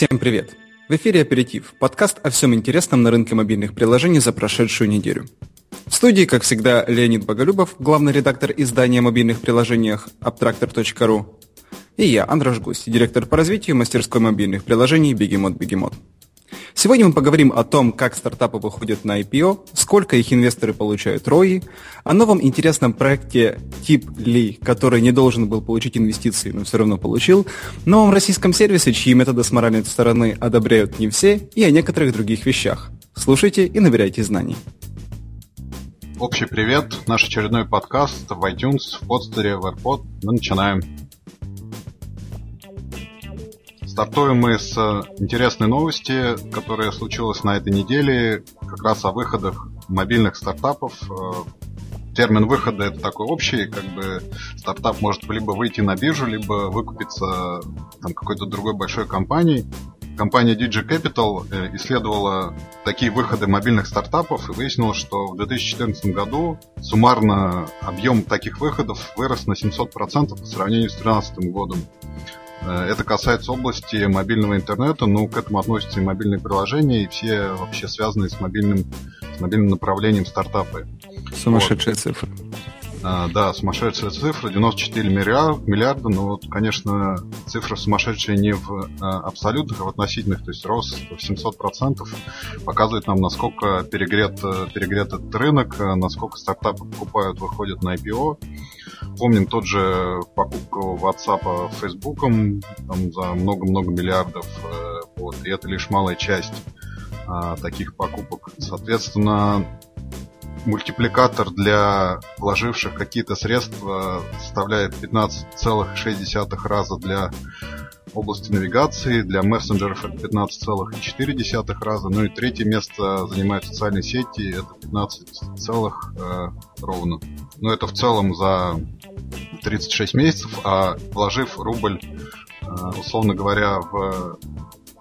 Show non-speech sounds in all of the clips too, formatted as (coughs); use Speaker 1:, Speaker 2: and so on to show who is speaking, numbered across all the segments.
Speaker 1: Всем привет! В эфире «Аперитив» – подкаст о всем интересном на рынке мобильных приложений за прошедшую неделю. В студии, как всегда, Леонид Боголюбов, главный редактор издания о мобильных приложениях Abtractor.ru, и я, Андраш Гусь, директор по развитию мастерской мобильных приложений Бегемот Бегемот. Сегодня мы поговорим о том, как стартапы выходят на IPO, сколько их инвесторы получают ROI, о новом интересном проекте Tip Li, который не должен был получить инвестиции, но все равно получил, новом российском сервисе, чьи методы с моральной стороны одобряют не все, и о некоторых других вещах. Слушайте и набирайте знаний.
Speaker 2: Общий привет, наш очередной подкаст в iTunes, в подстере, в AirPod. Мы начинаем. Стартуем мы с э, интересной новости, которая случилась на этой неделе, как раз о выходах мобильных стартапов. Э, термин выхода это такой общий, как бы стартап может либо выйти на биржу, либо выкупиться там, какой-то другой большой компанией. Компания DJ Capital э, исследовала такие выходы мобильных стартапов и выяснила, что в 2014 году суммарно объем таких выходов вырос на 700% по сравнению с 2013 годом. Э, это касается области мобильного интернета, но к этому относятся и мобильные приложения, и все вообще связанные с мобильным, с мобильным направлением стартапы.
Speaker 1: Сумасшедшая вот. цифра.
Speaker 2: А, да, сумасшедшая цифра, 94 миллиарда, миллиарда, но вот, конечно, цифра сумасшедшая не в а, абсолютных, а в относительных, то есть рост в 700% показывает нам, насколько перегрет, перегрет этот рынок, насколько стартапы покупают, выходят на IPO. Помним тот же покупку WhatsApp Facebook там, за много-много миллиардов, э, вот, и это лишь малая часть а, таких покупок. Соответственно, мультипликатор для вложивших какие-то средства составляет 15,6 раза для области навигации, для мессенджеров это 15,4 раза, ну и третье место занимают социальные сети, это 15 целых э, ровно. Но это в целом за 36 месяцев, а вложив рубль, э, условно говоря, в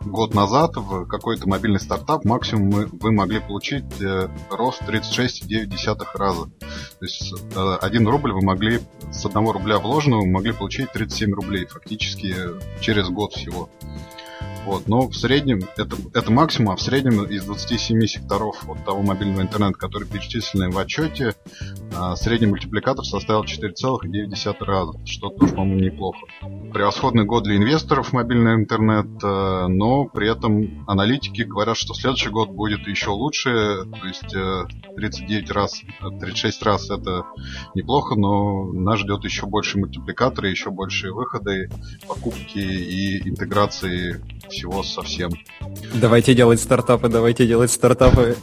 Speaker 2: год назад в какой-то мобильный стартап максимум мы, вы могли получить э, рост 36,9 раза. То есть э, 1 рубль вы могли с 1 рубля вложенного вы могли получить 37 рублей фактически через год всего. Вот, но в среднем, это, это максимум, а в среднем из 27 секторов вот того мобильного интернета, которые перечислены в отчете, а, средний мультипликатор составил 4,9 раза, что тоже, по-моему, неплохо. Превосходный год для инвесторов в мобильный интернет, э, но при этом аналитики говорят, что следующий год будет еще лучше, то есть 39 э, раз, 36 раз это неплохо, но нас ждет еще больше мультипликаторы, еще большие выходы, покупки и интеграции всего совсем.
Speaker 1: Давайте делать стартапы, давайте делать стартапы.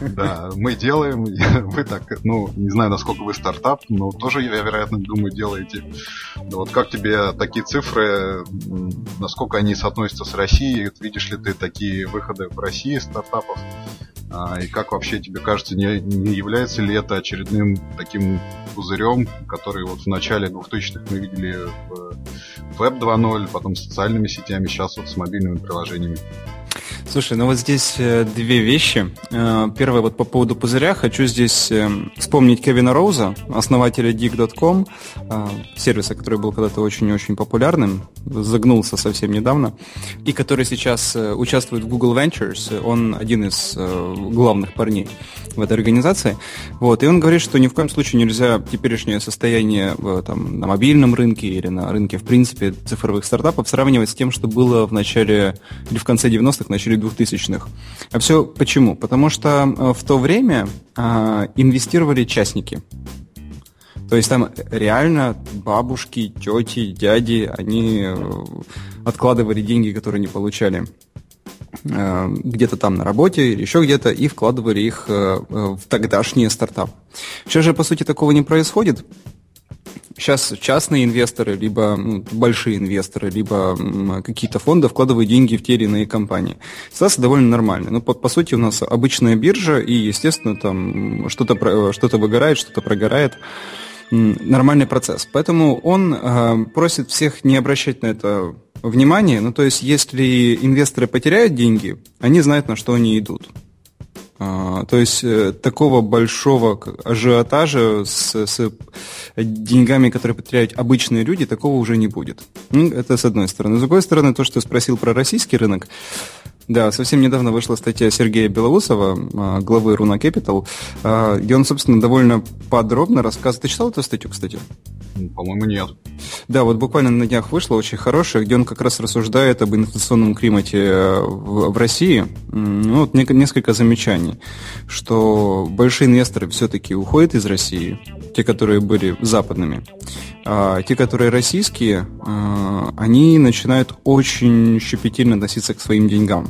Speaker 2: Да, мы делаем, (laughs) вы так, ну, не знаю, насколько вы стартап, но тоже, я вероятно, думаю, делаете. Вот как тебе такие цифры, насколько они соотносятся с Россией? Видишь ли ты такие выходы в России стартапов? А, и как вообще тебе кажется, не, не является ли это очередным таким пузырем, который вот в начале 2000-х мы видели в Web 2.0, потом с социальными сетями, сейчас вот с мобильными приложениями?
Speaker 1: Слушай, ну вот здесь э, две вещи. Э, первое, вот по поводу пузыря. Хочу здесь э, вспомнить Кевина Роуза, основателя Dig.com, сервиса, который был когда-то очень-очень популярным, загнулся совсем недавно, и который сейчас участвует в Google Ventures. Он один из главных парней в этой организации. Вот, и он говорит, что ни в коем случае нельзя теперешнее состояние там, на мобильном рынке или на рынке, в принципе, цифровых стартапов сравнивать с тем, что было в начале или в конце 90-х, начале 2000-х. А все почему? Потому что э, в то время а, инвестировали частники. То есть там реально бабушки, тети, дяди, они э, откладывали деньги, которые не получали э, где-то там на работе или еще где-то, и вкладывали их в тогдашний стартап. Сейчас же, по сути, такого не происходит. Сейчас частные инвесторы, либо ну, большие инвесторы, либо какие-то фонды вкладывают деньги в те или иные компании. Ситуация довольно нормальная. Ну, по, по сути, у нас обычная биржа, и, естественно, там что-то что выгорает, что-то прогорает. Нормальный процесс. Поэтому он э, просит всех не обращать на это внимания. Ну, то есть, если инвесторы потеряют деньги, они знают, на что они идут. А, то есть э, такого большого ажиотажа с, с деньгами, которые потеряют обычные люди, такого уже не будет. Ну, это с одной стороны. С другой стороны, то, что спросил про российский рынок, да, совсем недавно вышла статья Сергея Белоусова, а, главы Руна Capital, а, где он, собственно, довольно подробно рассказывает. Ты читал эту статью, кстати?
Speaker 2: По-моему, нет.
Speaker 1: Да, вот буквально на днях вышла очень хорошая, где он как раз рассуждает об инфляционном климате э, в, в России. Ну, вот несколько замечаний, что большие инвесторы все-таки уходят из России, те, которые были западными, а те, которые российские, а, они начинают очень щепетильно относиться к своим деньгам.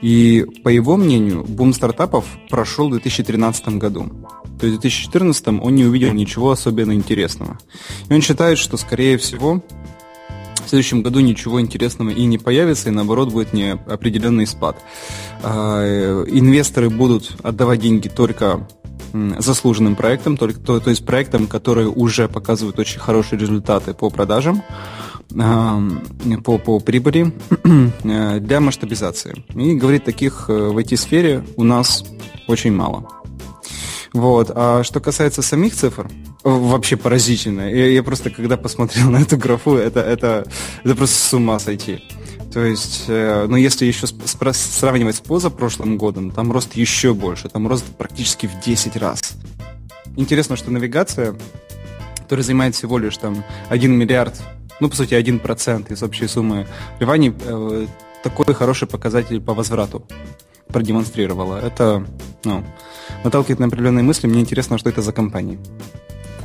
Speaker 1: И по его мнению, бум стартапов прошел в 2013 году. То есть в 2014 он не увидел ничего особенно интересного. И он считает, что, скорее всего, в следующем году ничего интересного и не появится, и наоборот будет неопределенный спад. А, инвесторы будут отдавать деньги только заслуженным проектам, только, то, то есть проектам, которые уже показывают очень хорошие результаты по продажам, по, по прибыли (clears throat) э, для масштабизации. И говорит, таких э, в IT-сфере у нас очень мало. Вот. А что касается самих цифр, вообще поразительно. Я, я просто, когда посмотрел (laughs) на эту графу, это, это, это просто с ума сойти. То есть, э, ну, если еще сравнивать с позапрошлым годом, там рост еще больше, там рост практически в 10 раз. Интересно, что навигация, которая занимает всего лишь там 1 миллиард, ну, по сути, 1% из общей суммы вливаний, э, такой хороший показатель по возврату продемонстрировала. Это, ну, наталкивает на определенные мысли. Мне интересно, что это за компания.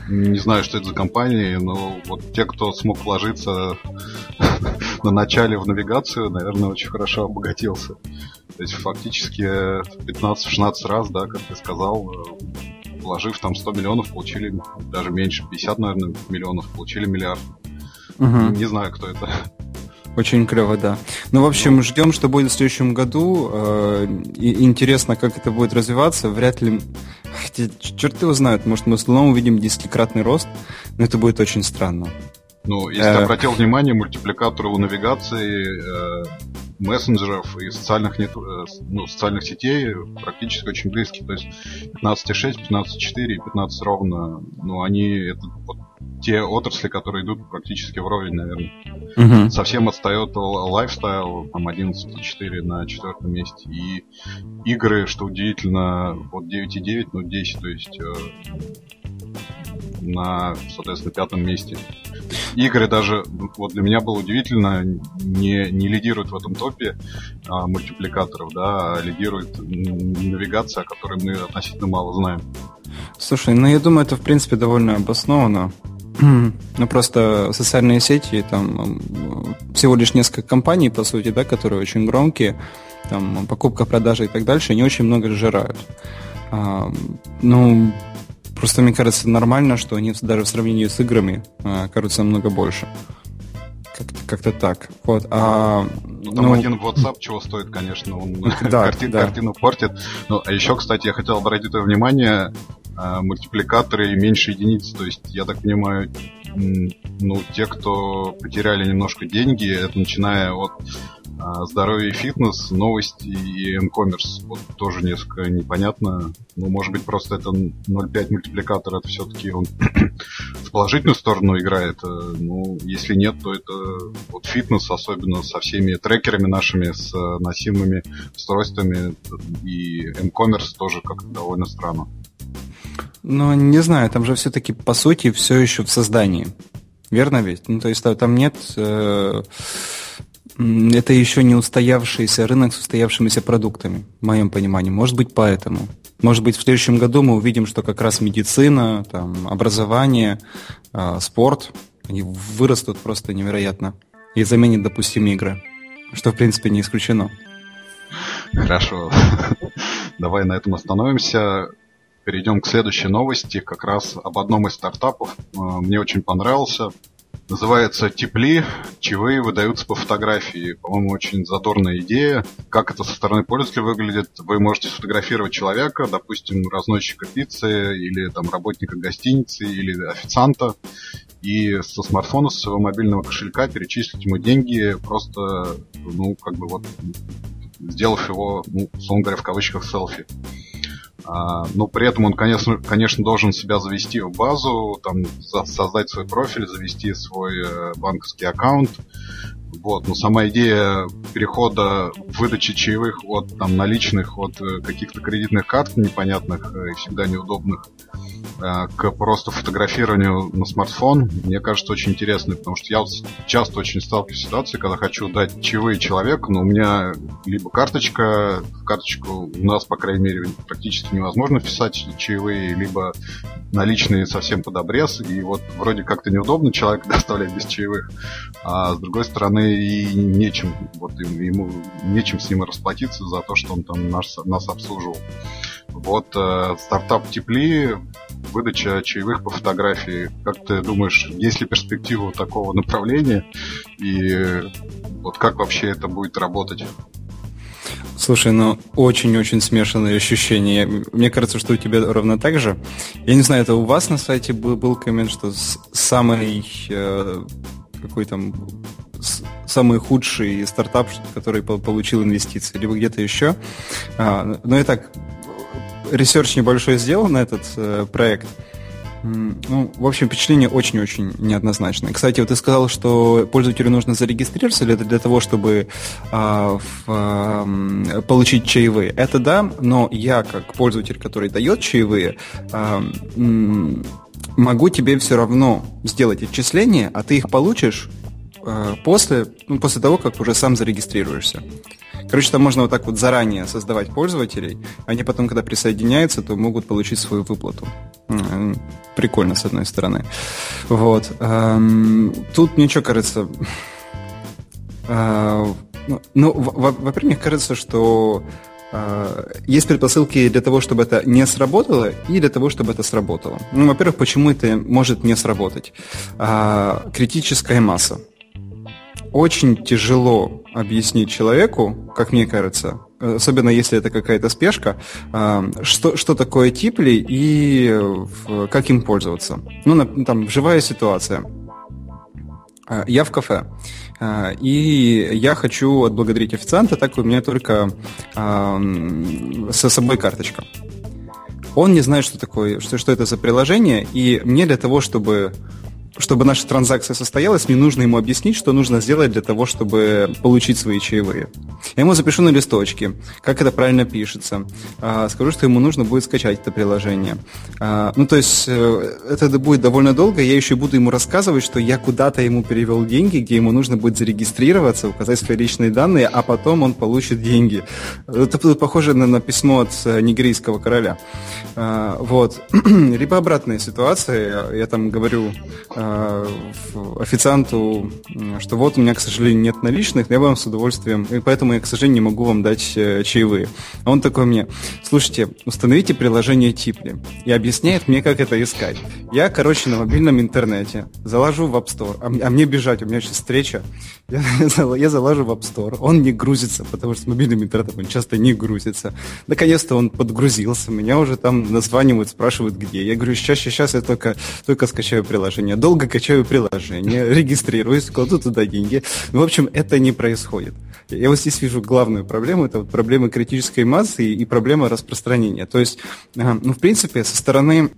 Speaker 2: Не знаю, что это за компания, но вот те, кто смог вложиться (laughs) на начале в навигацию, наверное, очень хорошо обогатился. То есть фактически 15-16 раз, да, как ты сказал, вложив там 100 миллионов, получили даже меньше, 50, наверное, миллионов, получили миллиард. Угу. Не знаю, кто это.
Speaker 1: Очень клево, да. Ну, в общем, ждем, что будет в следующем году. Э, и интересно, как это будет развиваться. Вряд ли... Хотя, черт его знает, может, мы снова увидим десятикратный рост, но это будет очень странно.
Speaker 2: Ну, если ты э. обратил внимание, мультипликаторы у навигации, э, мессенджеров и социальных, нет, э, ну, социальных сетей практически очень близкие. То есть 15.6, 15.4 и 15 ровно, ну, они, это вот те отрасли, которые идут практически вровень, наверное. Угу. Совсем отстает лайфстайл, там 11.4 на четвертом месте. И игры, что удивительно, вот 9.9, ну 10, то есть на, соответственно, пятом месте. Игры даже, вот для меня было удивительно, не, не лидируют в этом топе а, мультипликаторов, да, а лидирует навигация, о которой мы относительно мало знаем.
Speaker 1: Слушай, ну я думаю, это в принципе довольно обоснованно. Ну, просто социальные сети, там всего лишь несколько компаний, по сути, да, которые очень громкие, там покупка, продажа и так дальше, они очень много сжирают. А, ну, Просто мне кажется нормально, что они даже в сравнении с играми э, кажутся намного больше. Как-то, как-то так. Вот. А,
Speaker 2: ну, там ну, один WhatsApp чего стоит, конечно, он (laughs) да, карти- да. картину портит. Ну, а еще, кстати, я хотел обратить внимание, э, мультипликаторы меньше единиц. То есть, я так понимаю, ну, те, кто потеряли немножко деньги, это начиная от а, здоровье и фитнес, новости и m-commerce. Вот тоже несколько непонятно. Ну, может быть, просто это 0.5 мультипликатор, это все-таки он (coughs) в положительную сторону играет. Э, ну, если нет, то это вот фитнес, особенно со всеми трекерами нашими, с носимыми устройствами и m-commerce тоже как-то довольно странно.
Speaker 1: Ну, не знаю, там же все-таки, по сути, все еще в создании. Верно ведь? Ну, то есть там нет... Э это еще не устоявшийся рынок с устоявшимися продуктами, в моем понимании. Может быть, поэтому. Может быть, в следующем году мы увидим, что как раз медицина, там, образование, э, спорт, они вырастут просто невероятно и заменят, допустим, игры. Что, в принципе, не исключено.
Speaker 2: Хорошо. (laughs) Давай на этом остановимся. Перейдем к следующей новости, как раз об одном из стартапов. А, мне очень понравился. Называется «Тепли. Чаевые выдаются по фотографии». По-моему, очень задорная идея. Как это со стороны пользователя выглядит? Вы можете сфотографировать человека, допустим, разносчика пиццы или там работника гостиницы или официанта, и со смартфона, со своего мобильного кошелька перечислить ему деньги просто, ну, как бы вот сделав его, ну, говоря, в кавычках селфи. А, но при этом он, конечно, конечно, должен себя завести в базу, там, создать свой профиль, завести свой э, банковский аккаунт. Вот, но сама идея перехода выдачи чаевых от там, наличных, от э, каких-то кредитных карт непонятных и всегда неудобных Э, к просто фотографированию на смартфон, мне кажется, очень интересный, потому что я часто очень сталкиваюсь с ситуацией, когда хочу дать чаевые человеку, но у меня либо карточка, карточку у нас, по крайней мере, практически невозможно вписать чаевые, либо наличные совсем под обрез, и вот вроде как-то неудобно человека (laughs) доставлять без чаевых, а с другой стороны и нечем, вот ему нечем с ним расплатиться за то, что он там нас, нас обслуживал. Вот э, стартап Тепли выдача чаевых по фотографии. Как ты думаешь, есть ли перспектива такого направления? И вот как вообще это будет работать?
Speaker 1: Слушай, ну очень-очень смешанные ощущения. Мне кажется, что у тебя ровно так же. Я не знаю, это у вас на сайте был, был коммент, что самый э, какой там самый худший стартап, который получил инвестиции, либо где-то еще. А, но и так research небольшой сделал на этот э, проект. Ну, в общем, впечатление очень-очень неоднозначное. Кстати, вот ты сказал, что пользователю нужно зарегистрироваться или для того, чтобы а, в, а, получить чаевые. Это да, но я, как пользователь, который дает чаевые, а, могу тебе все равно сделать отчисления, а ты их получишь а, после, ну, после того, как уже сам зарегистрируешься. Короче, там можно вот так вот заранее создавать пользователей, они потом, когда присоединяются, то могут получить свою выплату. Прикольно, с одной стороны. Вот. Тут мне что кажется... А, ну, ну во-первых, мне кажется, что а, есть предпосылки для того, чтобы это не сработало, и для того, чтобы это сработало. Ну, во-первых, почему это может не сработать? А, критическая масса очень тяжело объяснить человеку, как мне кажется, особенно если это какая-то спешка, а, что, что такое типли и как им пользоваться. Ну, там, живая ситуация. А, я в кафе, а, и я хочу отблагодарить официанта, так у меня только со собой карточка. Он не знает, что такое, что, что это за приложение, и мне для того, чтобы чтобы наша транзакция состоялась, мне нужно ему объяснить, что нужно сделать для того, чтобы получить свои чаевые. Я ему запишу на листочке, как это правильно пишется. А, скажу, что ему нужно будет скачать это приложение. А, ну, то есть, э, это будет довольно долго. Я еще буду ему рассказывать, что я куда-то ему перевел деньги, где ему нужно будет зарегистрироваться, указать свои личные данные, а потом он получит деньги. Это похоже на, на письмо от э, нигерийского короля. А, вот. (clears throat) Либо обратная ситуация. Я там говорю Э, официанту, что вот у меня, к сожалению, нет наличных, но я вам с удовольствием, и поэтому я, к сожалению, не могу вам дать э, чаевые. А он такой мне, слушайте, установите приложение Типли и объясняет мне, как это искать. Я, короче, на мобильном интернете заложу в App Store, а, а мне бежать, у меня сейчас встреча, я, (laughs) я залажу в App Store, он не грузится, потому что с мобильным интернетом он часто не грузится. Наконец-то он подгрузился, меня уже там названивают, спрашивают, где. Я говорю, сейчас, сейчас я только, только скачаю приложение. Долго долго качаю приложение, (laughs) регистрируюсь, кладу туда деньги. В общем, это не происходит. Я вот здесь вижу главную проблему, это вот проблема критической массы и проблема распространения. То есть, ну, в принципе, со стороны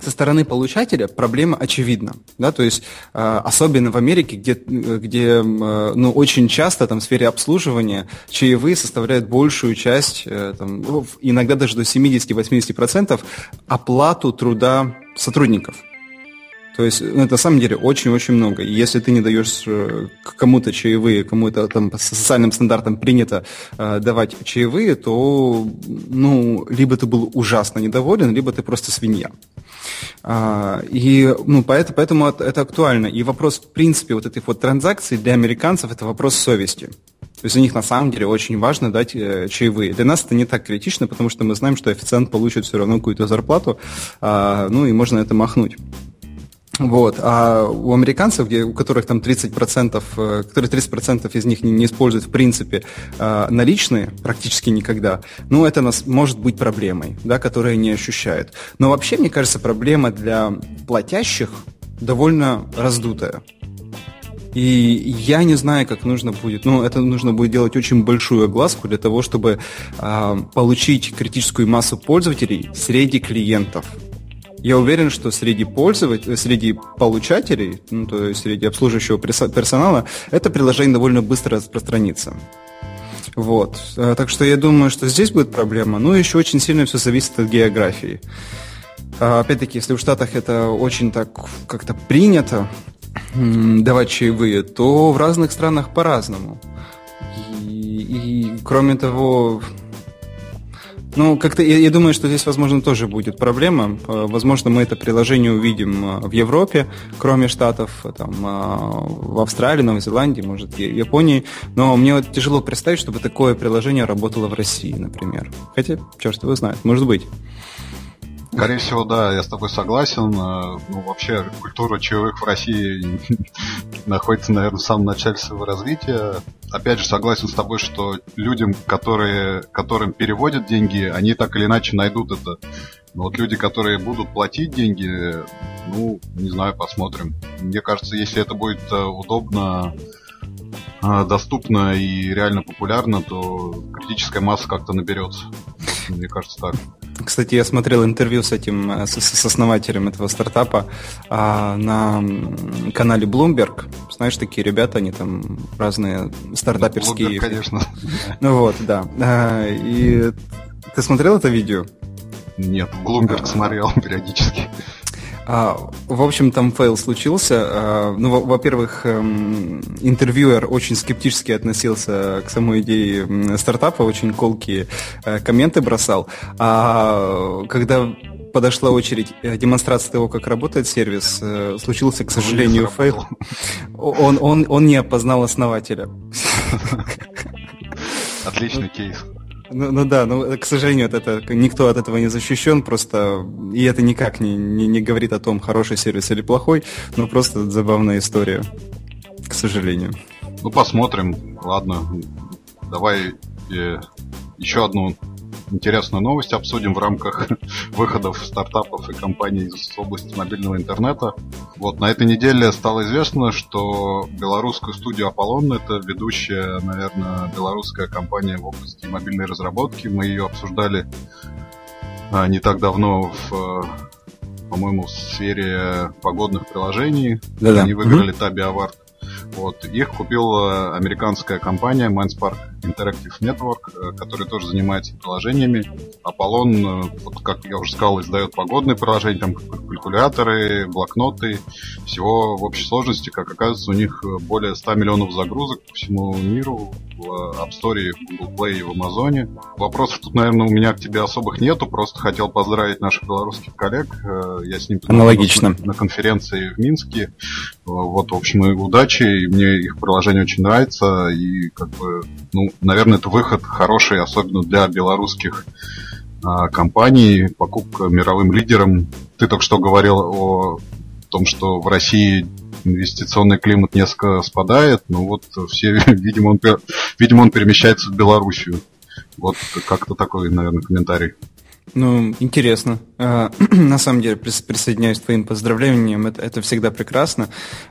Speaker 1: со стороны получателя проблема очевидна, да, то есть э, особенно в Америке, где, где э, ну, очень часто там в сфере обслуживания чаевые составляют большую часть, э, там, ну, иногда даже до 70-80% оплату труда сотрудников. То есть ну, это на самом деле очень-очень много. И если ты не даешь э, кому-то чаевые, кому-то там по социальным стандартам принято э, давать чаевые, то ну, либо ты был ужасно недоволен, либо ты просто свинья. А, и ну, поэтому, поэтому это актуально. И вопрос, в принципе, вот этих вот транзакций для американцев это вопрос совести. То есть для них на самом деле очень важно дать э, чаевые. Для нас это не так критично, потому что мы знаем, что официант получит все равно какую-то зарплату, а, ну и можно это махнуть. Вот. А у американцев, у которых там 30%, э, которые 30% из них не, не используют в принципе э, наличные практически никогда, ну, это нас может быть проблемой, да, которые не ощущают. Но вообще, мне кажется, проблема для платящих довольно раздутая. И я не знаю, как нужно будет. Ну, это нужно будет делать очень большую огласку для того, чтобы э, получить критическую массу пользователей среди клиентов. Я уверен, что среди пользователей, среди получателей, ну, то есть среди обслуживающего персонала, это приложение довольно быстро распространится. Вот. Э, так что я думаю, что здесь будет проблема. Ну, еще очень сильно все зависит от географии. А, опять-таки, если в Штатах это очень так как-то принято давать чаевые, то в разных странах по-разному. И, и кроме того, ну, как-то я, я думаю, что здесь, возможно, тоже будет проблема. Э, возможно, мы это приложение увидим э, в Европе, кроме Штатов, там, в Австралии, Новой Зеландии, может, Японии. Но мне вот тяжело представить, чтобы такое приложение работало в России, например. Хотя, черт его знает, может быть.
Speaker 2: Скорее всего, да, я с тобой согласен. Э, ну, вообще, культура чаевых в России (laughs) находится, наверное, в самом начале своего развития. Опять же, согласен с тобой, что людям, которые, которым переводят деньги, они так или иначе найдут это. Но вот люди, которые будут платить деньги, ну, не знаю, посмотрим. Мне кажется, если это будет э, удобно, э, доступно и реально популярно, то критическая масса как-то наберется. Мне кажется так.
Speaker 1: Кстати, я смотрел интервью с этим, э, с, с основателем этого стартапа а, на канале Bloomberg. Знаешь, такие ребята, они там разные стартаперские.
Speaker 2: Bloomberg, конечно. (laughs)
Speaker 1: Ну вот, да. А, и ты смотрел это видео?
Speaker 2: Нет, Bloomberg смотрел периодически.
Speaker 1: А, в общем, там fail случился. А, ну, во-первых, эм, интервьюер очень скептически относился к самой идее стартапа, очень колкие э, комменты бросал. А когда подошла очередь э, демонстрации того, как работает сервис, э, случился, к сожалению, fail. Он, он, он не опознал основателя.
Speaker 2: Отличный кейс.
Speaker 1: Ну, ну да, ну, к сожалению, от это, никто от этого не защищен, просто, и это никак не, не, не говорит о том, хороший сервис или плохой, но просто забавная история, к сожалению.
Speaker 2: Ну, посмотрим, ладно, давай э, еще одну интересную новость обсудим в рамках (laughs) выходов стартапов и компаний из области мобильного интернета. Вот на этой неделе стало известно, что белорусскую студию Аполлон, это ведущая, наверное, белорусская компания в области мобильной разработки. Мы ее обсуждали а, не так давно в по-моему, в сфере погодных приложений. Да-да. Они выиграли mm-hmm. Таби Award. Вот. Их купила американская компания Mindspark Interactive Network, э, который тоже занимается приложениями. Аполлон, э, вот как я уже сказал, издает погодные приложения, там калькуляторы, блокноты. Всего в общей сложности, как оказывается, у них э, более 100 миллионов загрузок по всему миру в App Store, в Google Play и в Amazon. Вопросов тут, наверное, у меня к тебе особых нету. Просто хотел поздравить наших белорусских коллег. Я с ним
Speaker 1: Аналогично.
Speaker 2: На, на конференции в Минске. Вот, в общем, и удачи. И мне их приложение очень нравится. И как бы, ну, наверное, это выход хороший, особенно для белорусских а, компаний, покупка мировым лидерам. Ты только что говорил о том, что в России инвестиционный климат несколько спадает, но вот все, (laughs) видимо, он, видимо, он перемещается в Белоруссию. Вот как-то такой, наверное, комментарий.
Speaker 1: Ну, интересно. А, (clears throat) на самом деле, присоединяюсь к твоим поздравлениям. Это, это всегда прекрасно.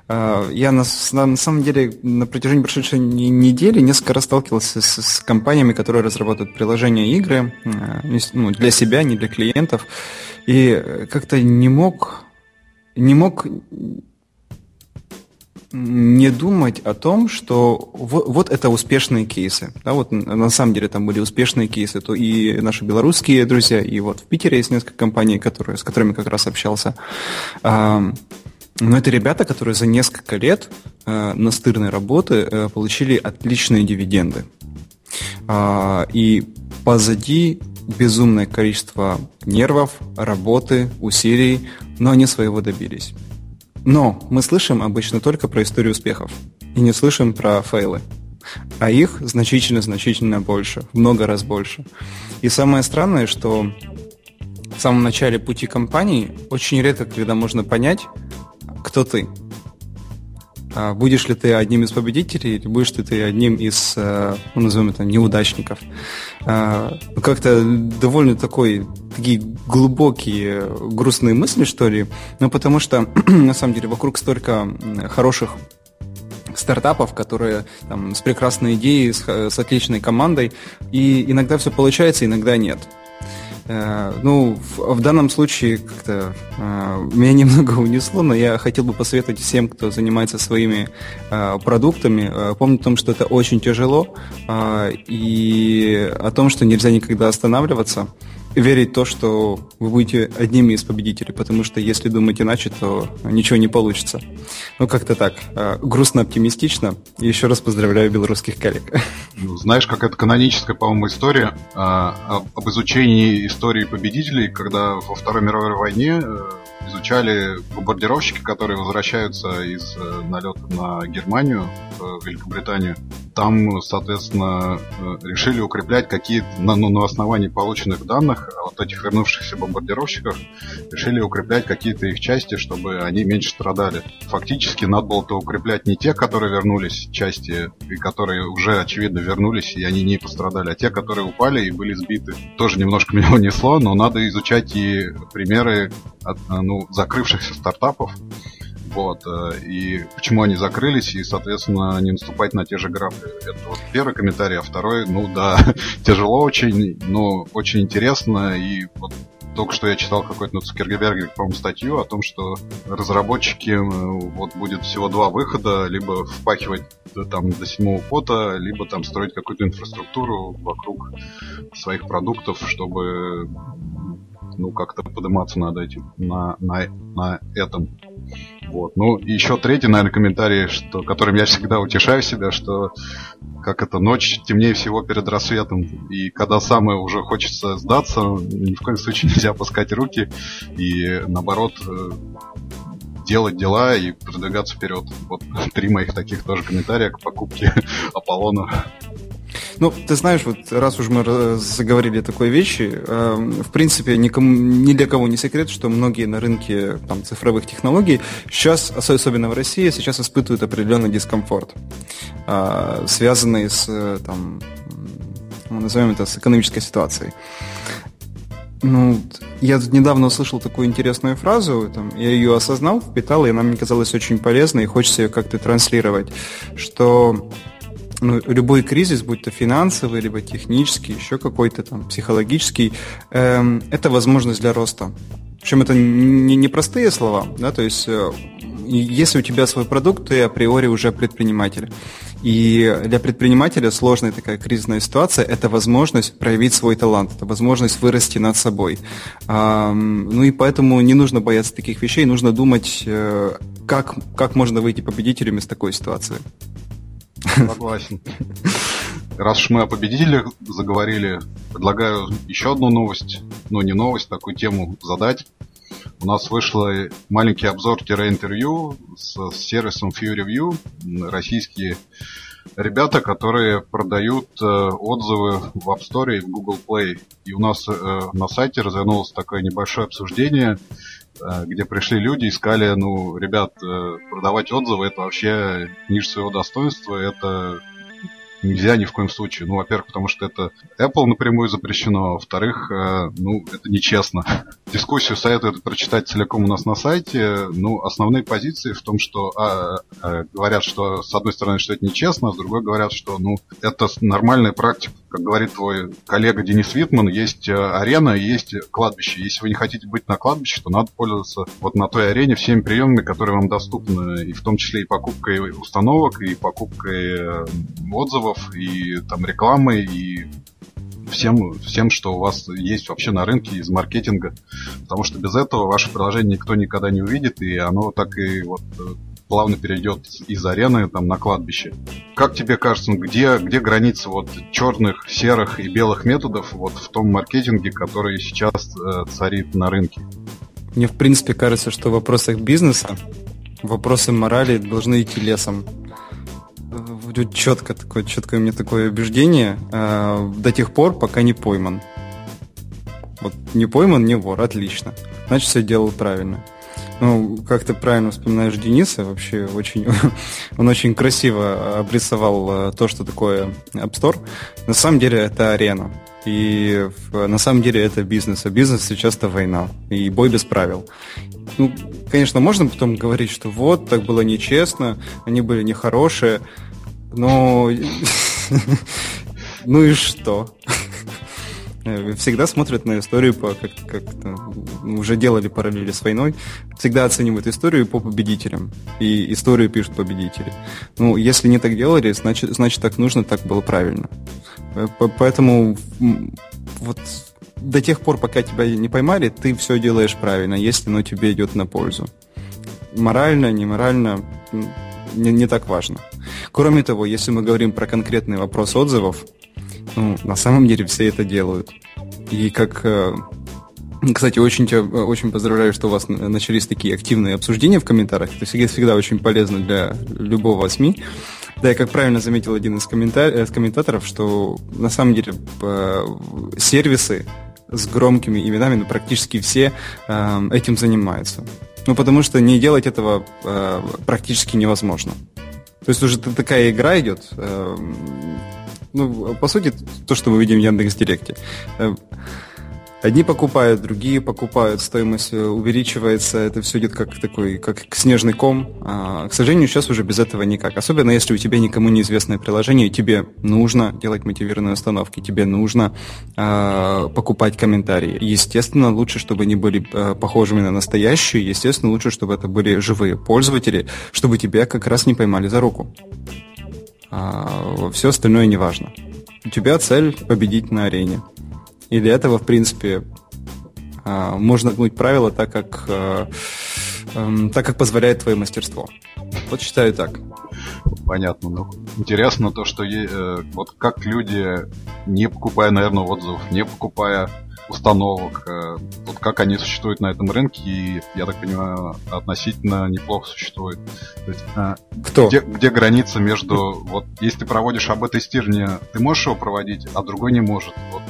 Speaker 1: А, я на, на самом деле на протяжении прошедшей недели несколько раз сталкивался с, с компаниями, которые разрабатывают приложения игры а, ну, для себя, не для клиентов. И как-то не мог, не мог не думать о том, что вот, вот это успешные кейсы. Да, вот на самом деле там были успешные кейсы, то и наши белорусские друзья, и вот в Питере есть несколько компаний, которые, с которыми как раз общался. Но это ребята, которые за несколько лет а, настырной работы а, получили отличные дивиденды. А, и позади безумное количество нервов, работы, усилий, но они своего добились. Но мы слышим обычно только про историю успехов и не слышим про фейлы. А их значительно-значительно больше, много раз больше. И самое странное, что в самом начале пути компании очень редко, когда можно понять, кто ты. А будешь ли ты одним из победителей, или будешь ли ты одним из, э, ну, назовем это, неудачников. А, ну, как-то довольно такой, такие глубокие, грустные мысли, что ли, ну, потому что, (clears throat) на самом деле, вокруг столько хороших стартапов, которые там, с прекрасной идеей, с, с отличной командой, и иногда все получается, иногда нет. Э, ну, в, в данном случае как-то э, меня (laughs) немного унесло, но я хотел бы посоветовать всем, кто занимается своими э, продуктами, э, помнить о том, что это очень тяжело, э, и о том, что нельзя никогда останавливаться верить в то, что вы будете одними из победителей, потому что если думать иначе, то ничего не получится. Ну, как-то так. А, грустно оптимистично. И еще раз поздравляю белорусских коллег.
Speaker 2: Ну, знаешь, как это каноническая, по-моему, история а, об изучении истории победителей, когда во Второй мировой войне э, изучали бомбардировщики, которые возвращаются из э, налета на Германию, в Великобританию. Там, соответственно, э, решили укреплять какие-то, на, ну, на основании полученных данных от этих вернувшихся бомбардировщиков, решили укреплять какие-то их части, чтобы они меньше страдали. Фактически надо было-то укреплять не те, которые вернулись, части, и которые уже, очевидно, вернулись, и они не пострадали, а те, которые упали и были сбиты. Тоже немножко (laughs) меня унесло, но надо изучать и примеры от, ну, закрывшихся стартапов, вот, э, и почему они закрылись, и, соответственно, не наступать на те же грабли. Это вот первый комментарий, а второй, ну да, (laughs) тяжело очень, но очень интересно, и вот только что я читал какой-то на Цукергеберге, по-моему, статью о том, что разработчики, э, вот будет всего два выхода, либо впахивать там до седьмого пота, либо там строить какую-то инфраструктуру вокруг своих продуктов, чтобы ну, как-то подниматься над этим, на, на, на этом. Вот. Ну, и еще третий, наверное, комментарий, что, которым я всегда утешаю себя, что как это ночь темнее всего перед рассветом. И когда самое уже хочется сдаться, ни в коем случае нельзя опускать руки и наоборот э, делать дела и продвигаться вперед. Вот три моих таких тоже комментария к покупке (laughs) Аполлона.
Speaker 1: Ну, ты знаешь, вот раз уж мы заговорили такой вещи, э, в принципе, никому, ни для кого не секрет, что многие на рынке там, цифровых технологий сейчас, особенно в России, сейчас испытывают определенный дискомфорт, э, связанный с, там, ну, назовем это, с экономической ситуацией. Ну, я недавно услышал такую интересную фразу, там, я ее осознал, впитал, и она мне казалась очень полезной, и хочется ее как-то транслировать, что ну, любой кризис, будь то финансовый, либо технический, еще какой-то там психологический, эм, это возможность для роста. Причем это не, не простые слова, да, то есть э, если у тебя свой продукт, ты априори уже предприниматель. И для предпринимателя сложная такая кризисная ситуация – это возможность проявить свой талант, это возможность вырасти над собой. Ну и поэтому не нужно бояться таких вещей, нужно думать, э, как, как можно выйти победителем из такой ситуации.
Speaker 2: Согласен. Раз уж мы о победителях заговорили, предлагаю еще одну новость, ну не новость, такую тему задать. У нас вышло маленький обзор-интервью с, сервисом FewReview, российские ребята, которые продают э, отзывы в App Store и в Google Play. И у нас э, на сайте развернулось такое небольшое обсуждение Э, где пришли люди, искали, ну, ребят, э, продавать отзывы, это вообще ниже своего достоинства, это нельзя ни в коем случае. Ну, во-первых, потому что это Apple напрямую запрещено, а во-вторых, э, ну, это нечестно. (laughs) Дискуссию советую прочитать целиком у нас на сайте. Ну, основные позиции в том, что а, а, говорят, что с одной стороны, что это нечестно, а с другой говорят, что, ну, это нормальная практика. Как говорит твой коллега Денис Витман, есть э, арена, есть кладбище. Если вы не хотите быть на кладбище, то надо пользоваться вот на той арене всеми приемами, которые вам доступны, и в том числе и покупкой установок, и покупкой э, отзывов, и там рекламы, и всем, всем, что у вас есть вообще на рынке из маркетинга. Потому что без этого ваше приложение никто никогда не увидит, и оно так и вот э, плавно перейдет из арены там на кладбище. Как тебе кажется, где, где граница вот черных, серых и белых методов вот в том маркетинге, который сейчас э, царит на рынке?
Speaker 1: Мне в принципе кажется, что в вопросах бизнеса вопросы морали должны идти лесом будет четко такое, четкое мне такое убеждение э, до тех пор, пока не пойман. Вот не пойман, не вор, отлично. Значит, все делал правильно. Ну, как ты правильно вспоминаешь Дениса, вообще очень, (laughs) он очень красиво обрисовал э, то, что такое App Store. На самом деле это арена. И на самом деле это бизнес, а бизнес сейчас это война. И бой без правил. Ну, конечно, можно потом говорить, что вот, так было нечестно, они были нехорошие, но... (laughs) Ну и что? (laughs) Всегда смотрят на историю по как, как уже делали параллели с войной, всегда оценивают историю по победителям. И историю пишут победители. Ну, если не так делали, значит, значит так нужно, так было правильно. Э, поэтому вот до тех пор, пока тебя не поймали, ты все делаешь правильно, если оно тебе идет на пользу. Морально, не морально, не, не так важно. Кроме того, если мы говорим про конкретный вопрос отзывов, ну, на самом деле все это делают. И как... Э, кстати, очень, тебя, очень поздравляю, что у вас начались такие активные обсуждения в комментариях. Это всегда, всегда очень полезно для любого СМИ. Да, и как правильно заметил один из, коммента... из комментаторов, что на самом деле сервисы с громкими именами, ну, практически все э, этим занимаются. Ну, потому что не делать этого э, практически невозможно. То есть уже такая игра идет. Э, ну, по сути, то, что мы видим в Яндекс Директе. Э, Одни покупают, другие покупают, стоимость э, увеличивается, это все идет как такой, как снежный ком. А, к сожалению, сейчас уже без этого никак. Особенно если у тебя никому неизвестное приложение, и тебе нужно делать мотивированные установки, тебе нужно а, покупать комментарии. Естественно, лучше, чтобы они были а, похожими на настоящие, естественно, лучше, чтобы это были живые пользователи, чтобы тебя как раз не поймали за руку. А, все остальное не важно. У тебя цель победить на арене. И для этого, в принципе, а, можно гнуть правила так, как, а, эм, так, как позволяет твое мастерство. Вот считаю так.
Speaker 2: Понятно. Ну, интересно то, что э, вот как люди, не покупая, наверное, отзывов, не покупая установок, э, вот как они существуют на этом рынке, и, я так понимаю, относительно неплохо существуют. То есть, э,
Speaker 1: Кто?
Speaker 2: Где, где граница между, вот, если ты проводишь АБ-тестирование, ты можешь его проводить, а другой не может. Вот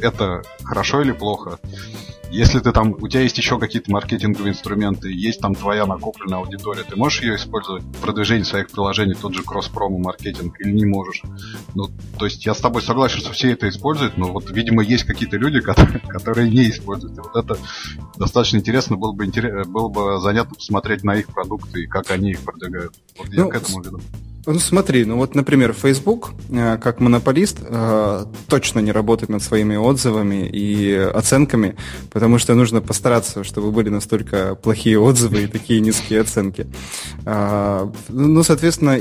Speaker 2: это хорошо или плохо. Если ты там, у тебя есть еще какие-то маркетинговые инструменты, есть там твоя накопленная аудитория, ты можешь ее использовать в продвижении своих приложений, тот же кросс-промо маркетинг, или не можешь? Ну, то есть я с тобой согласен, что все это используют, но вот, видимо, есть какие-то люди, (laughs) которые, которые не используют. И вот это достаточно интересно, было бы, интерес, было бы занятно посмотреть на их продукты и как они их продвигают. Вот я ну, к этому веду.
Speaker 1: Ну смотри, ну вот, например, Facebook, э, как монополист, э, точно не работает над своими отзывами и оценками, потому что нужно постараться, чтобы были настолько плохие отзывы и такие низкие оценки. А, ну, соответственно,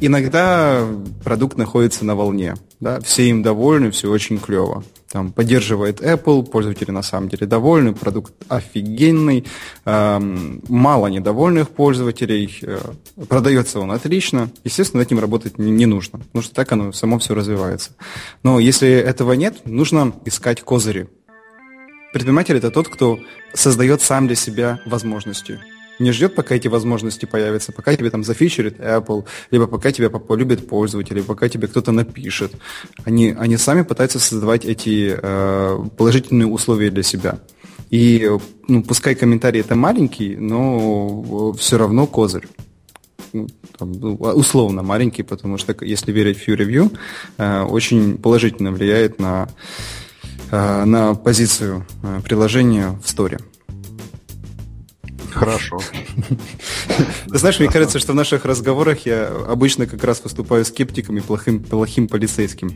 Speaker 1: иногда продукт находится на волне. Да? Все им довольны, все очень клево там, поддерживает Apple, пользователи на самом деле довольны, продукт офигенный, э, мало недовольных пользователей, э, продается он отлично. Естественно, над этим работать не, не нужно, потому что так оно само все развивается. Но если этого нет, нужно искать козыри. Предприниматель – это тот, кто создает сам для себя возможности не ждет, пока эти возможности появятся, пока тебе там зафичерит Apple, либо пока тебя полюбит пользователь, пока тебе кто-то напишет. Они, они сами пытаются создавать эти э, положительные условия для себя. И ну, пускай комментарий это маленький, но все равно козырь. Ну, там, ну, условно маленький, потому что, если верить Few Review, э, очень положительно влияет на, э, на позицию э, приложения в сторе.
Speaker 2: Хорошо.
Speaker 1: Ты знаешь, мне кажется, что в наших разговорах я обычно как раз выступаю скептиком и плохим, плохим полицейским.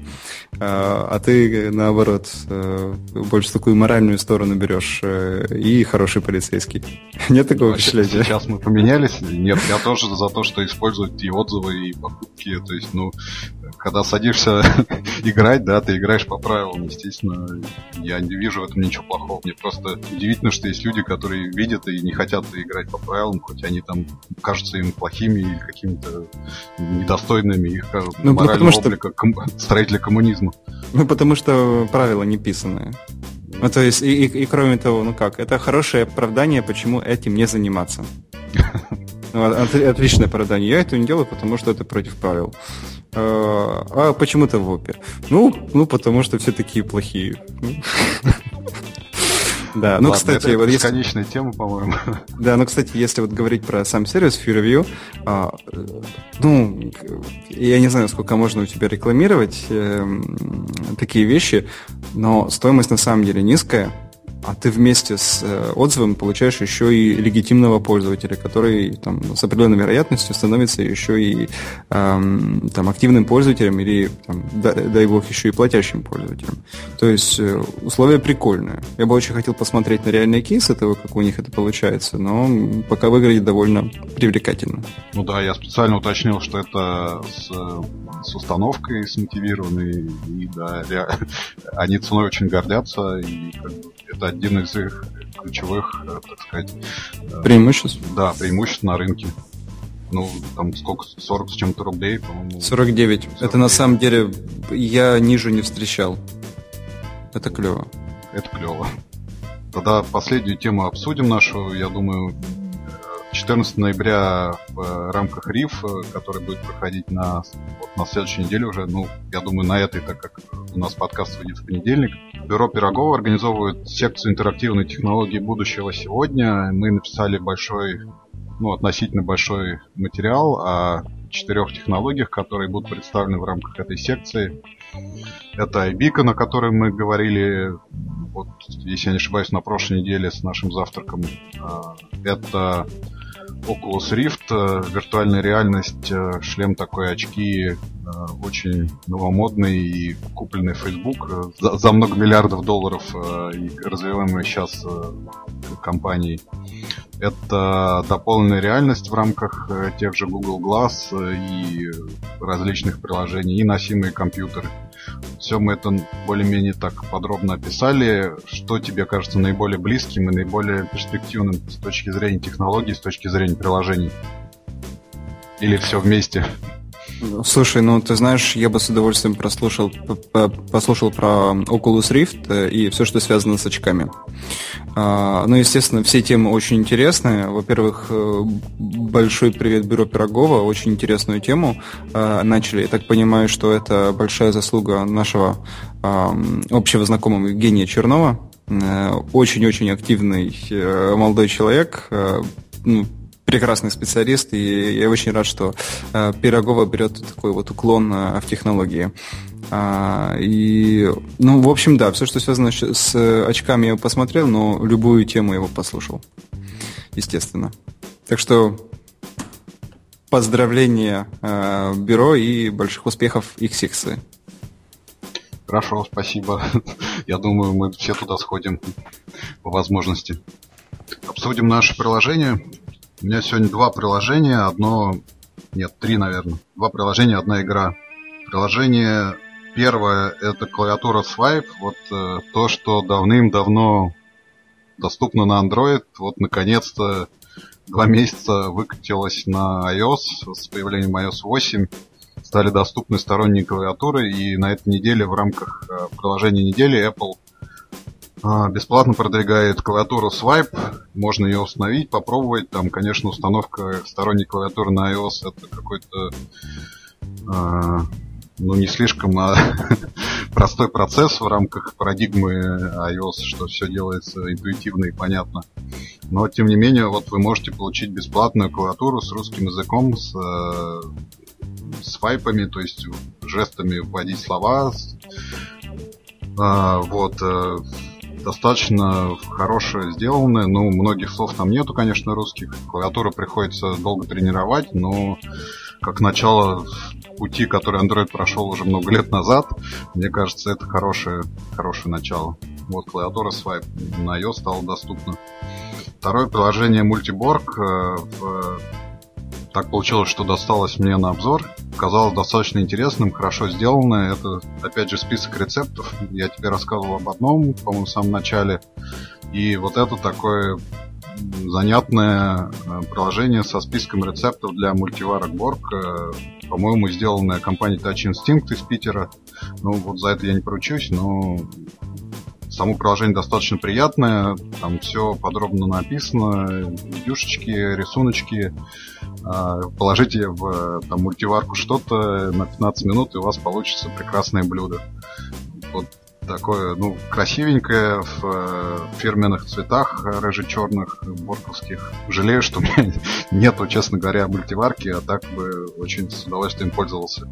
Speaker 1: А, а ты, наоборот, э, больше такую моральную сторону берешь э, и хороший полицейский. Нет такого а впечатления?
Speaker 2: Сейчас мы поменялись. Нет, я тоже за то, что использовать и отзывы, и покупки. То есть, ну, когда садишься (laughs) играть, да, ты играешь по правилам, естественно. Я не вижу в этом ничего плохого. Мне просто удивительно, что есть люди, которые видят и не хотят играть по правилам, хоть они там кажутся им плохими или какими-то недостойными их ну, ну морального что... облика ком... строителя коммунизма.
Speaker 1: Ну, потому что правила не писанные. Ну, то есть, и, и, и кроме того, ну как, это хорошее оправдание, почему этим не заниматься. (laughs) Ну, отличное оправдание. Я это не делаю, потому что это против правил. А, а почему то в опе? Ну, ну, потому что все такие плохие. (laughs) Да, ну, Ладно, кстати,
Speaker 2: это вот бесконечная если... тема, по-моему.
Speaker 1: Да, ну, кстати, если вот говорить про сам сервис FearView, а, ну, я не знаю, сколько можно у тебя рекламировать э, такие вещи, но стоимость на самом деле низкая, а ты вместе с э, отзывом получаешь еще и легитимного пользователя, который там, с определенной вероятностью становится еще и эм, там, активным пользователем или, там, дай, бог, еще и платящим пользователем. То есть э, условия прикольные. Я бы очень хотел посмотреть на реальные кейсы того, как у них это получается, но пока выглядит довольно привлекательно.
Speaker 2: Ну да, я специально уточнил, что это с, с установкой смотивированной, и да, (laughs) они ценой очень гордятся, и это один из их ключевых, э, так сказать...
Speaker 1: Э, преимуществ?
Speaker 2: Да, преимуществ на рынке. Ну, там сколько, 40 с чем-то рублей,
Speaker 1: по-моему. 49. 49. Это на самом деле я ниже не встречал. Это клево.
Speaker 2: Это клево. Тогда последнюю тему обсудим нашу, я думаю, 14 ноября в э, рамках РИФ, который будет проходить на, вот, на следующей неделе уже, ну, я думаю, на этой, так как у нас подкаст выйдет в понедельник, Бюро Пирогова организовывает секцию интерактивной технологии будущего сегодня. Мы написали большой, ну, относительно большой материал о четырех технологиях, которые будут представлены в рамках этой секции. Это iBeacon, о которой мы говорили, вот, если я не ошибаюсь, на прошлой неделе с нашим завтраком. А, это Oculus Rift, э, виртуальная реальность, э, шлем такой, очки, э, очень новомодный и купленный Facebook за, за много миллиардов долларов и развиваемый сейчас компанией. Это дополненная реальность в рамках тех же Google Glass и различных приложений, и носимые компьютеры. Все мы это более-менее так подробно описали. Что тебе кажется наиболее близким и наиболее перспективным с точки зрения технологий, с точки зрения приложений? Или все вместе?
Speaker 1: Слушай, ну ты знаешь, я бы с удовольствием прослушал, послушал про Oculus Rift э, и все, что связано с очками. А, ну, естественно, все темы очень интересные. Во-первых, э, большой привет Бюро Пирогова, очень интересную тему э, начали. Я так понимаю, что это большая заслуга нашего общего знакомого Евгения Чернова. Очень-очень активный молодой человек, ну, прекрасный специалист, и я очень рад, что э, Пирогова берет такой вот уклон э, в технологии. А, и, ну, в общем, да, все, что связано с очками, я посмотрел, но любую тему его послушал, естественно. Так что поздравления э, бюро и больших успехов секции.
Speaker 2: Хорошо, спасибо. (laughs) Я думаю, мы все туда сходим по возможности. Обсудим наше приложение. У меня сегодня два приложения, одно... Нет, три, наверное. Два приложения, одна игра. Приложение первое – это клавиатура Swipe. Вот э, то, что давным-давно доступно на Android. Вот, наконец-то, два месяца выкатилось на iOS с появлением iOS 8 стали доступны сторонние клавиатуры, и на этой неделе в рамках э, приложения недели Apple бесплатно продвигает клавиатуру Swipe. Можно ее установить, попробовать. Там, конечно, установка сторонней клавиатуры на iOS это какой-то а, ну, не слишком а (laughs) простой процесс в рамках парадигмы iOS, что все делается интуитивно и понятно. Но, тем не менее, вот вы можете получить бесплатную клавиатуру с русским языком, с, э, с вайпами, то есть жестами вводить слова. Э, вот. Э, достаточно хорошее сделанное. Ну, многих слов там нету, конечно, русских. Клавиатуру приходится долго тренировать, но как начало пути, который Android прошел уже много лет назад, мне кажется, это хорошее, хорошее начало. Вот клавиатура Swipe на iOS стала доступна. Второе приложение Multiborg э, в так получилось, что досталось мне на обзор. Казалось достаточно интересным, хорошо сделанное. Это, опять же, список рецептов. Я тебе рассказывал об одном, по-моему, в самом начале. И вот это такое занятное э, приложение со списком рецептов для мультиварок Borg. Э, по-моему, сделанное компанией Touch Instinct из Питера. Ну, вот за это я не поручусь, но Само приложение достаточно приятное, там все подробно написано, видюшечки, рисуночки. А, положите в там, мультиварку что-то на 15 минут, и у вас получится прекрасное блюдо. Вот такое, ну, красивенькое в э, фирменных цветах рыже-черных, борковских. Жалею, что у меня (laughs) нету, честно говоря, мультиварки, а так бы очень с удовольствием пользовался.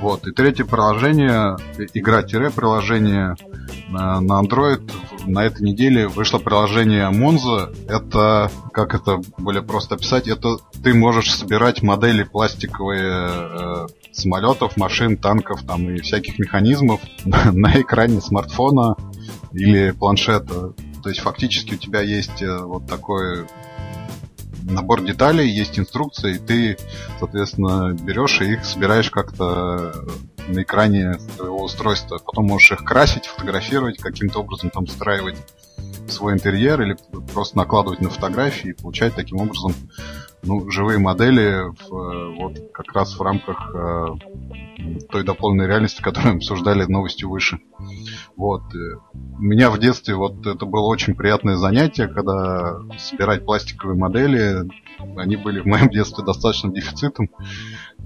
Speaker 2: Вот. И третье приложение, игра-приложение на, на Android. На этой неделе вышло приложение Monza. Это, как это более просто описать, это ты можешь собирать модели пластиковые э, самолетов, машин, танков там и всяких механизмов (laughs) на экране смартфона или планшета. То есть фактически у тебя есть э, вот такой набор деталей, есть инструкции, и ты, соответственно, берешь и их собираешь как-то на экране своего устройства. Потом можешь их красить, фотографировать, каким-то образом там встраивать свой интерьер или просто накладывать на фотографии и получать таким образом ну, живые модели в, вот как раз в рамках э, той дополненной реальности, которую мы (laughs) обсуждали новостью выше. Вот. У меня в детстве вот это было очень приятное занятие, когда собирать пластиковые модели, они были в моем детстве достаточно дефицитом.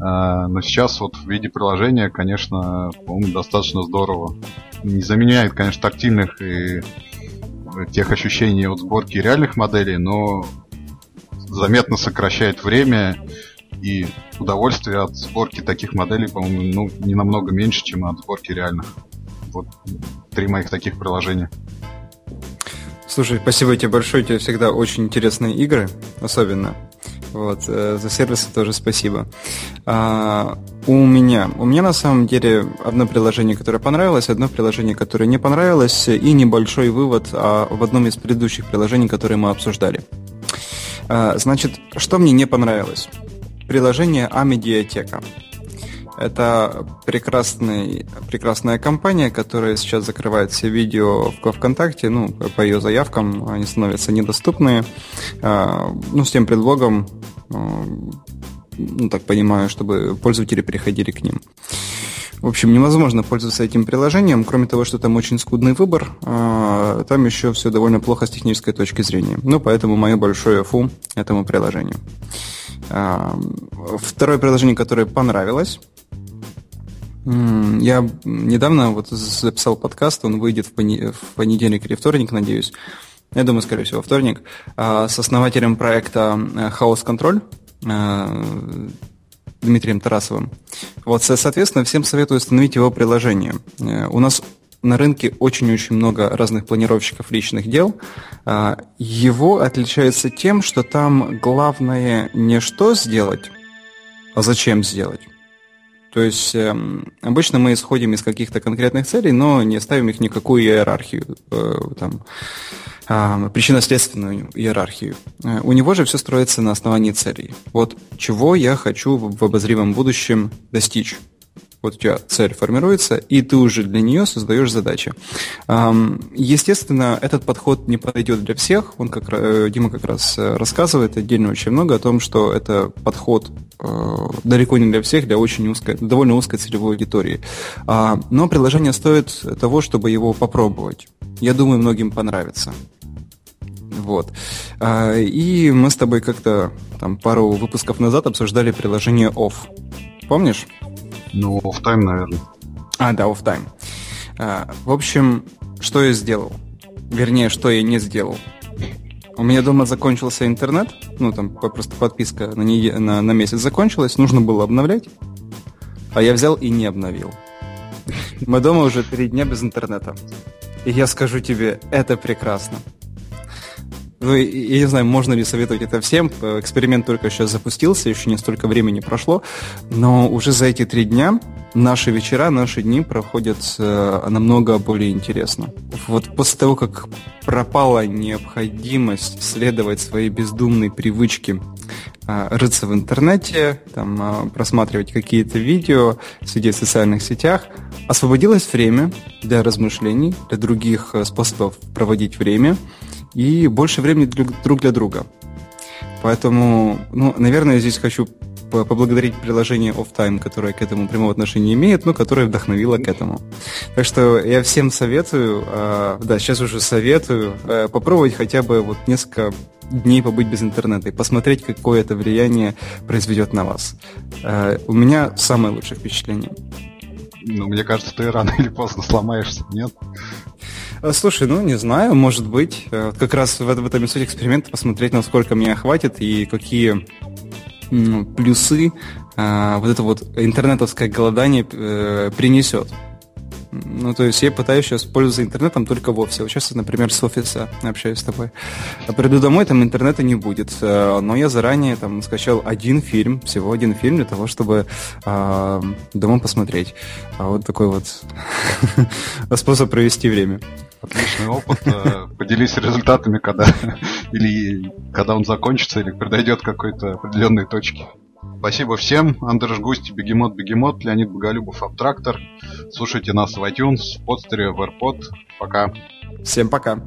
Speaker 2: А, но сейчас вот в виде приложения, конечно, по-моему, достаточно здорово. Не заменяет, конечно, тактильных и тех ощущений от сборки реальных моделей, но заметно сокращает время и удовольствие от сборки таких моделей, по-моему, ну, не намного меньше, чем от сборки реальных. Вот три моих таких приложения.
Speaker 1: Слушай, спасибо тебе большое, у тебя всегда очень интересные игры, особенно. Вот, э, за сервисы тоже спасибо. А, у меня, у меня на самом деле одно приложение, которое понравилось, одно приложение, которое не понравилось, и небольшой вывод а, в одном из предыдущих приложений, которые мы обсуждали. А, значит, что мне не понравилось? Приложение Амедиатека. Это прекрасный, прекрасная компания, которая сейчас закрывает все видео в ВКонтакте. Ну, по ее заявкам они становятся недоступны. А, ну, с тем предлогом, а, ну, так понимаю, чтобы пользователи приходили к ним. В общем, невозможно пользоваться этим приложением, кроме того, что там очень скудный выбор, а, там еще все довольно плохо с технической точки зрения. Ну, поэтому мое большое фу этому приложению. Второе приложение, которое понравилось, я недавно вот записал подкаст, он выйдет в, понедельник или вторник, надеюсь. Я думаю, скорее всего, вторник. А, с основателем проекта э, House Control Дмитрием Тарасовым. Вот, соответственно, всем советую установить его приложение. Э, у нас на рынке очень-очень много разных планировщиков личных дел. А, его отличается тем, что там главное не что сделать, а зачем сделать. То есть э, обычно мы исходим из каких-то конкретных целей, но не ставим их никакую иерархию, э, там, причинно-следственную иерархию. Э, у него же все строится на основании целей. Вот чего я хочу в обозримом будущем достичь. Вот у тебя цель формируется, и ты уже для нее создаешь задачи. Естественно, этот подход не подойдет для всех. Он как, э, Дима как раз э, рассказывает отдельно очень много о том, что это подход э, далеко не для всех, для очень узкой, довольно узкой целевой аудитории. А, но приложение стоит того, чтобы его попробовать. Я думаю, многим понравится. Вот. А, и мы с тобой как-то там пару выпусков назад обсуждали приложение Off. Помнишь?
Speaker 2: Ну, офтайм, наверное.
Speaker 1: А, да, офтайм. А, в общем, что я сделал? Вернее, что я не сделал. У меня дома закончился интернет, ну там просто подписка на, не, на, на месяц закончилась, нужно было обновлять, а я взял и не обновил. Мы дома уже три дня без интернета. И я скажу тебе, это прекрасно. Ну, я не знаю, можно ли советовать это всем. Эксперимент только сейчас запустился, еще не столько времени прошло. Но уже за эти три дня наши вечера, наши дни проходят э, намного более интересно. Вот после того, как пропала необходимость следовать своей бездумной привычке э, рыться в интернете, там, э, просматривать какие-то видео, сидеть в социальных сетях, освободилось время для размышлений, для других способов проводить время – и больше времени друг для друга. Поэтому, ну, наверное, здесь хочу поблагодарить приложение OffTime, которое к этому прямого отношения имеет, но которое вдохновило к этому. Так что я всем советую, э, да, сейчас уже советую, э, попробовать хотя бы вот несколько дней побыть без интернета и посмотреть, какое это влияние произведет на вас. Э, у меня самое лучшее впечатление.
Speaker 2: Ну, мне кажется, ты рано или поздно сломаешься, нет?
Speaker 1: Э, слушай, ну не знаю, может быть. Э, как раз в, этом и суть эксперимента посмотреть, насколько меня хватит и какие плюсы э, вот это вот интернетовское голодание э, принесет. Ну, то есть я пытаюсь сейчас пользоваться интернетом только в офисе. Вот сейчас, например, с офиса общаюсь с тобой. А приду домой, там интернета не будет. Но я заранее там скачал один фильм, всего один фильм для того, чтобы э, дома посмотреть. А вот такой вот (laughs) способ провести время.
Speaker 2: Отличный опыт. Э, поделись результатами, когда (laughs) или когда он закончится, или подойдет к какой-то определенной точке. Спасибо всем. Андрей Густи, Бегемот, Бегемот, Леонид Боголюбов, Абтрактор. Слушайте нас в iTunes, в подстере, в AirPod. Пока.
Speaker 1: Всем пока.